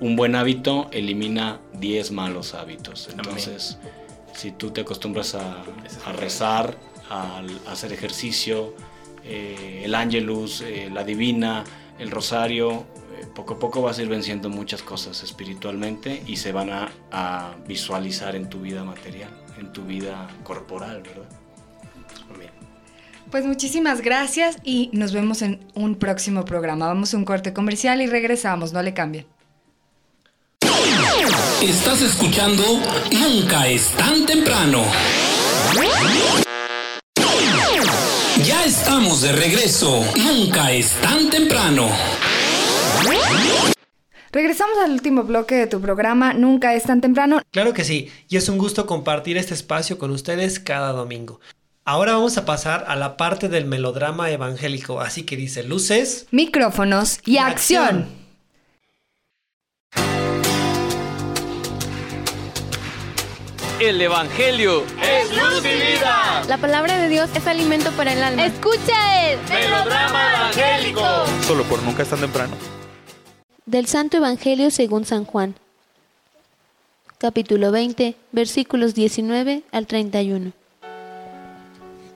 un buen hábito elimina 10 malos hábitos. Entonces, si tú te acostumbras a, a rezar, a, a hacer ejercicio, eh, el ángelus, eh, la divina, el rosario, eh, poco a poco vas a ir venciendo muchas cosas espiritualmente y se van a, a visualizar en tu vida material, en tu vida corporal, ¿verdad? Pues muchísimas gracias y nos vemos en un próximo programa. Vamos a un corte comercial y regresamos, no le cambien. Estás escuchando Nunca es tan temprano. Estamos de regreso. Nunca es tan temprano. Regresamos al último bloque de tu programa Nunca es tan temprano. Claro que sí, y es un gusto compartir este espacio con ustedes cada domingo. Ahora vamos a pasar a la parte del melodrama evangélico, así que dice luces, micrófonos y, acción. El Evangelio es luz y vida. La palabra de Dios es alimento para el alma. Escucha el melodrama evangélico. Solo por nunca es tan temprano. Del Santo Evangelio según San Juan. Capítulo 20, versículos 19 al 31.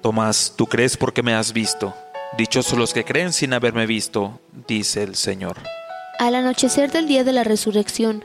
Tomás, tú crees porque me has visto. Dichosos los que creen sin haberme visto, dice el Señor. Al anochecer del día de la resurrección,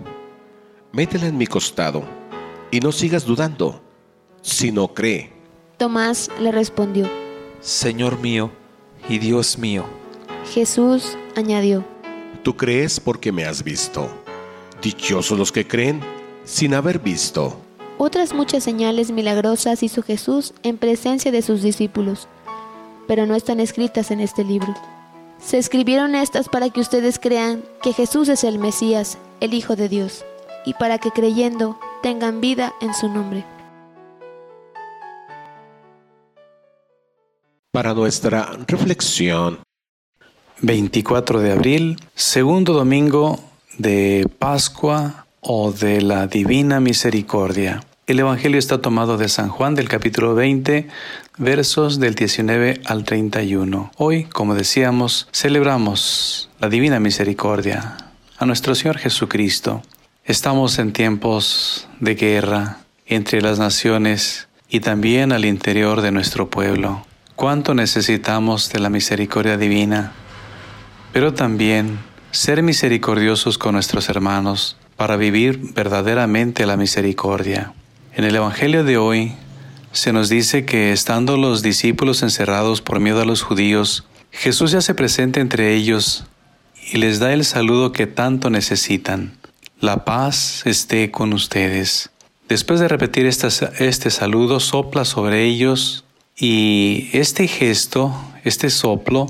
Métela en mi costado. Y no sigas dudando, sino cree. Tomás le respondió, Señor mío y Dios mío. Jesús añadió, Tú crees porque me has visto. Dichosos los que creen sin haber visto. Otras muchas señales milagrosas hizo Jesús en presencia de sus discípulos, pero no están escritas en este libro. Se escribieron estas para que ustedes crean que Jesús es el Mesías, el Hijo de Dios, y para que creyendo tengan vida en su nombre. Para nuestra reflexión, 24 de abril, segundo domingo de Pascua o de la Divina Misericordia. El Evangelio está tomado de San Juan del capítulo 20, versos del 19 al 31. Hoy, como decíamos, celebramos la Divina Misericordia a nuestro Señor Jesucristo. Estamos en tiempos de guerra entre las naciones y también al interior de nuestro pueblo. ¿Cuánto necesitamos de la misericordia divina? Pero también ser misericordiosos con nuestros hermanos para vivir verdaderamente la misericordia. En el Evangelio de hoy se nos dice que estando los discípulos encerrados por miedo a los judíos, Jesús ya se presenta entre ellos y les da el saludo que tanto necesitan. La paz esté con ustedes. Después de repetir este saludo, sopla sobre ellos y este gesto, este soplo,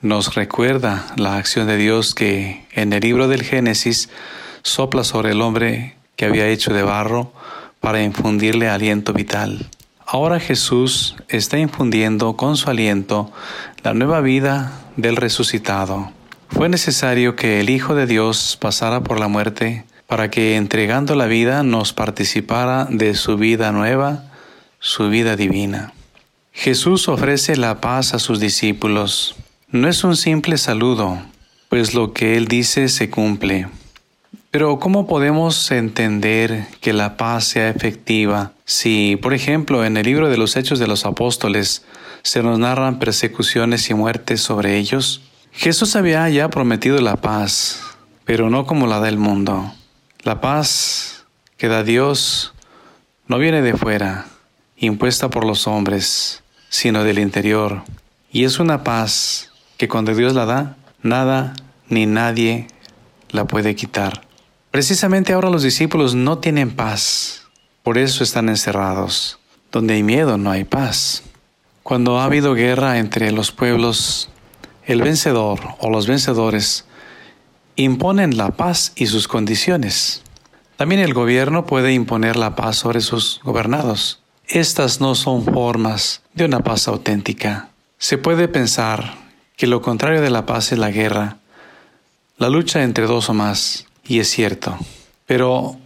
nos recuerda la acción de Dios que en el libro del Génesis sopla sobre el hombre que había hecho de barro para infundirle aliento vital. Ahora Jesús está infundiendo con su aliento la nueva vida del resucitado. Fue necesario que el Hijo de Dios pasara por la muerte para que entregando la vida nos participara de su vida nueva, su vida divina. Jesús ofrece la paz a sus discípulos. No es un simple saludo, pues lo que Él dice se cumple. Pero ¿cómo podemos entender que la paz sea efectiva si, por ejemplo, en el libro de los Hechos de los Apóstoles se nos narran persecuciones y muertes sobre ellos? Jesús había ya prometido la paz, pero no como la del mundo. La paz que da Dios no viene de fuera, impuesta por los hombres, sino del interior. Y es una paz que cuando Dios la da, nada ni nadie la puede quitar. Precisamente ahora los discípulos no tienen paz, por eso están encerrados. Donde hay miedo no hay paz. Cuando ha habido guerra entre los pueblos, el vencedor o los vencedores imponen la paz y sus condiciones. También el gobierno puede imponer la paz sobre sus gobernados. Estas no son formas de una paz auténtica. Se puede pensar que lo contrario de la paz es la guerra, la lucha entre dos o más, y es cierto. Pero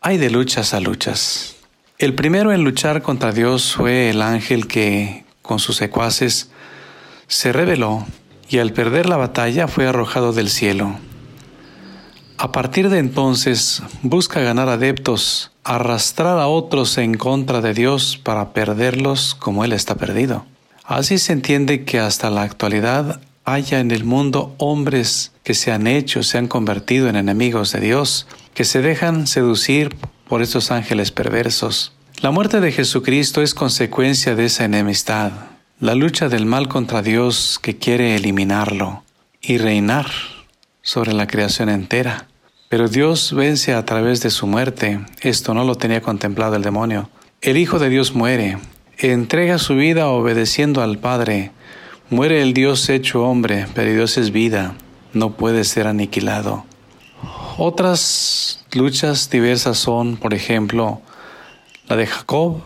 hay de luchas a luchas. El primero en luchar contra Dios fue el ángel que, con sus secuaces, se rebeló y al perder la batalla fue arrojado del cielo. A partir de entonces busca ganar adeptos, arrastrar a otros en contra de Dios para perderlos como Él está perdido. Así se entiende que hasta la actualidad haya en el mundo hombres que se han hecho, se han convertido en enemigos de Dios, que se dejan seducir por estos ángeles perversos. La muerte de Jesucristo es consecuencia de esa enemistad, la lucha del mal contra Dios que quiere eliminarlo y reinar sobre la creación entera. Pero Dios vence a través de su muerte. Esto no lo tenía contemplado el demonio. El Hijo de Dios muere, entrega su vida obedeciendo al Padre. Muere el Dios hecho hombre, pero Dios es vida, no puede ser aniquilado. Otras luchas diversas son, por ejemplo, la de Jacob,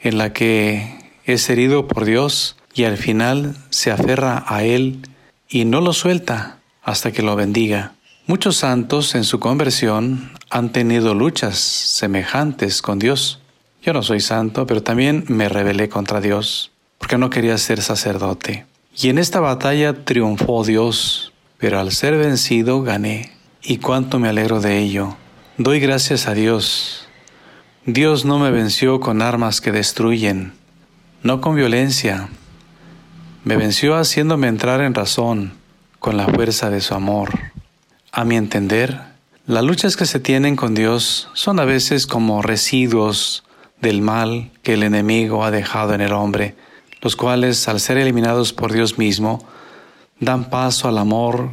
en la que es herido por Dios y al final se aferra a Él y no lo suelta hasta que lo bendiga. Muchos santos en su conversión han tenido luchas semejantes con Dios. Yo no soy santo, pero también me rebelé contra Dios, porque no quería ser sacerdote. Y en esta batalla triunfó Dios, pero al ser vencido gané. Y cuánto me alegro de ello. Doy gracias a Dios. Dios no me venció con armas que destruyen, no con violencia. Me venció haciéndome entrar en razón, con la fuerza de su amor. A mi entender, las luchas que se tienen con Dios son a veces como residuos del mal que el enemigo ha dejado en el hombre, los cuales, al ser eliminados por Dios mismo, dan paso al amor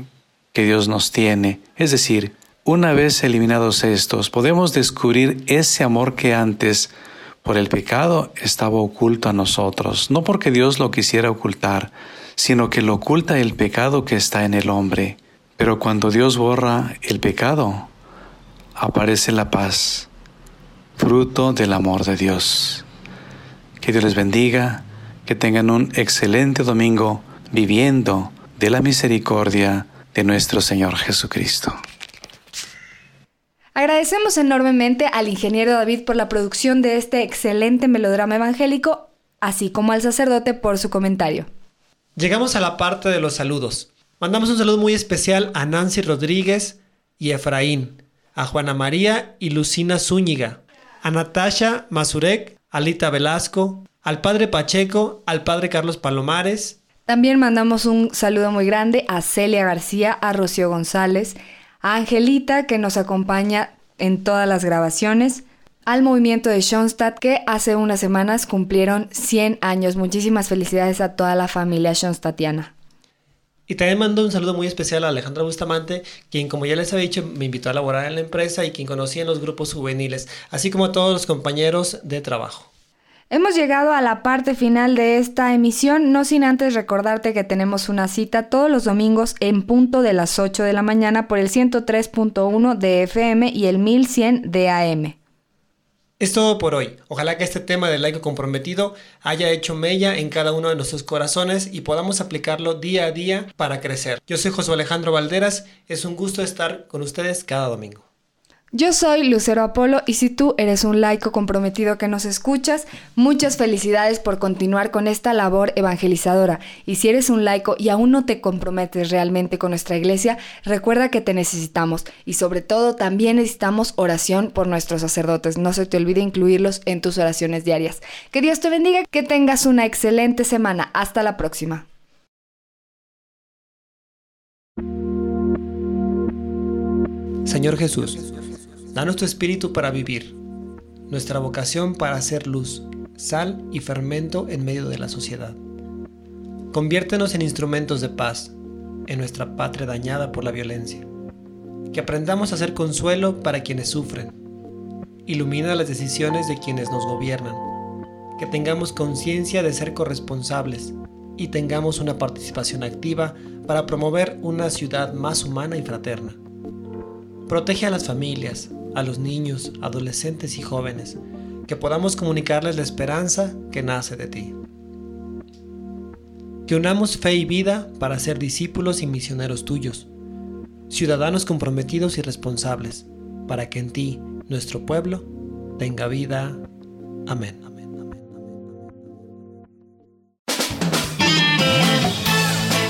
que Dios nos tiene. Es decir, una vez eliminados estos, podemos descubrir ese amor que antes, por el pecado, estaba oculto a nosotros, no porque Dios lo quisiera ocultar, sino que lo oculta el pecado que está en el hombre. Pero cuando Dios borra el pecado, aparece la paz, fruto del amor de Dios. Que Dios les bendiga, que tengan un excelente domingo viviendo de la misericordia de nuestro Señor Jesucristo. Agradecemos enormemente al ingeniero David por la producción de este excelente melodrama evangélico, así como al sacerdote por su comentario. Llegamos a la parte de los saludos. Mandamos un saludo muy especial a Nancy Rodríguez y Efraín, a Juana María y Lucina Zúñiga, a Natasha Mazurek, a Lita Velasco, al padre Pacheco, al padre Carlos Palomares. También mandamos un saludo muy grande a Celia García, a Rocío González, a Angelita que nos acompaña en todas las grabaciones, al movimiento de Schoenstatt que hace unas semanas cumplieron 100 años. Muchísimas felicidades a toda la familia Schoenstattiana. Y también mando un saludo muy especial a Alejandra Bustamante, quien como ya les había dicho me invitó a laborar en la empresa y quien conocí en los grupos juveniles, así como a todos los compañeros de trabajo. Hemos llegado a la parte final de esta emisión, no sin antes recordarte que tenemos una cita todos los domingos en punto de las 8 de la mañana por el 103.1 de FM y el 1100 de AM. Es todo por hoy. Ojalá que este tema del laico comprometido haya hecho mella en cada uno de nuestros corazones y podamos aplicarlo día a día para crecer. Yo soy José Alejandro Valderas, es un gusto estar con ustedes cada domingo. Yo soy Lucero Apolo y si tú eres un laico comprometido que nos escuchas, muchas felicidades por continuar con esta labor evangelizadora. Y si eres un laico y aún no te comprometes realmente con nuestra iglesia, recuerda que te necesitamos y sobre todo también necesitamos oración por nuestros sacerdotes. No se te olvide incluirlos en tus oraciones diarias. Que Dios te bendiga, que tengas una excelente semana. Hasta la próxima. Señor Jesús, danos tu espíritu para vivir, nuestra vocación para hacer luz, sal y fermento en medio de la sociedad. Conviértenos en instrumentos de paz en nuestra patria dañada por la violencia. Que aprendamos a hacer consuelo para quienes sufren. Ilumina las decisiones de quienes nos gobiernan. Que tengamos conciencia de ser corresponsables y tengamos una participación activa para promover una ciudad más humana y fraterna. Protege a las familias, a los niños, adolescentes y jóvenes, que podamos comunicarles la esperanza que nace de ti. Que unamos fe y vida para ser discípulos y misioneros tuyos, ciudadanos comprometidos y responsables, para que en ti, nuestro pueblo, tenga vida. Amén.